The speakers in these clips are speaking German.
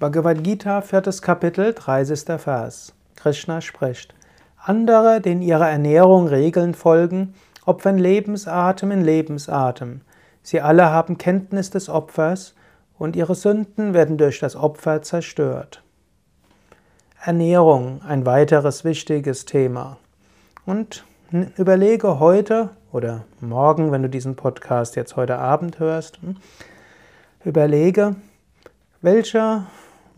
Bhagavad Gita, viertes Kapitel, 30. Vers. Krishna spricht. Andere, denen ihre Ernährung Regeln folgen, opfern Lebensatem in Lebensatem. Sie alle haben Kenntnis des Opfers und ihre Sünden werden durch das Opfer zerstört. Ernährung, ein weiteres wichtiges Thema. Und überlege heute oder morgen, wenn du diesen Podcast jetzt heute Abend hörst, hm, überlege, welcher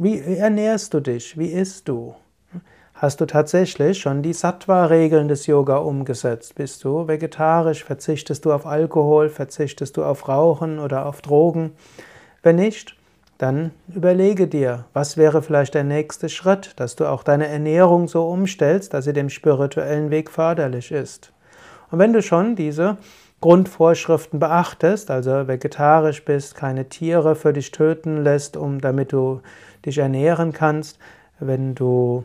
wie ernährst du dich? Wie isst du? Hast du tatsächlich schon die Sattva-Regeln des Yoga umgesetzt? Bist du vegetarisch? Verzichtest du auf Alkohol? Verzichtest du auf Rauchen oder auf Drogen? Wenn nicht, dann überlege dir, was wäre vielleicht der nächste Schritt, dass du auch deine Ernährung so umstellst, dass sie dem spirituellen Weg förderlich ist. Und wenn du schon diese Grundvorschriften beachtest, also vegetarisch bist, keine Tiere für dich töten lässt, um damit du dich ernähren kannst, wenn du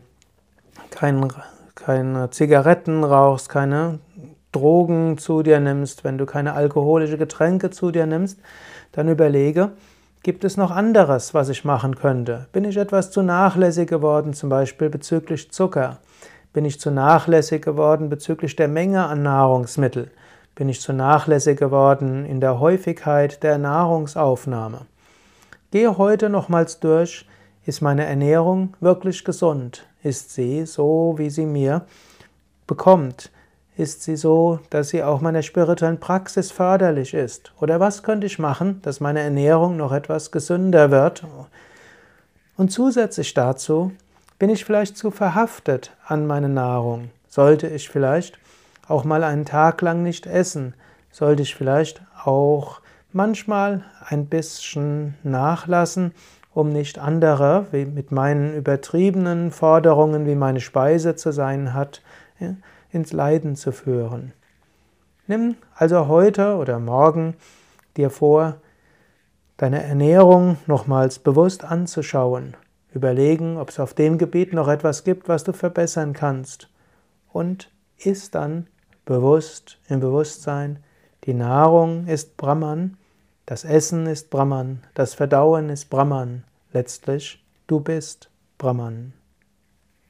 kein, keine Zigaretten rauchst, keine Drogen zu dir nimmst, wenn du keine alkoholische Getränke zu dir nimmst, dann überlege, gibt es noch anderes, was ich machen könnte? Bin ich etwas zu nachlässig geworden, zum Beispiel bezüglich Zucker? Bin ich zu nachlässig geworden bezüglich der Menge an Nahrungsmitteln? Bin ich zu nachlässig geworden in der Häufigkeit der Nahrungsaufnahme? Gehe heute nochmals durch, ist meine Ernährung wirklich gesund? Ist sie so, wie sie mir bekommt? Ist sie so, dass sie auch meiner spirituellen Praxis förderlich ist? Oder was könnte ich machen, dass meine Ernährung noch etwas gesünder wird? Und zusätzlich dazu, bin ich vielleicht zu verhaftet an meine Nahrung? Sollte ich vielleicht auch mal einen Tag lang nicht essen? Sollte ich vielleicht auch manchmal ein bisschen nachlassen um nicht andere wie mit meinen übertriebenen Forderungen, wie meine Speise zu sein hat, ins Leiden zu führen. Nimm also heute oder morgen dir vor, deine Ernährung nochmals bewusst anzuschauen, überlegen, ob es auf dem Gebiet noch etwas gibt, was du verbessern kannst und isst dann bewusst im Bewusstsein, die Nahrung ist Brahman, das Essen ist Brahman, das Verdauen ist Brahman, letztlich du bist Brahman.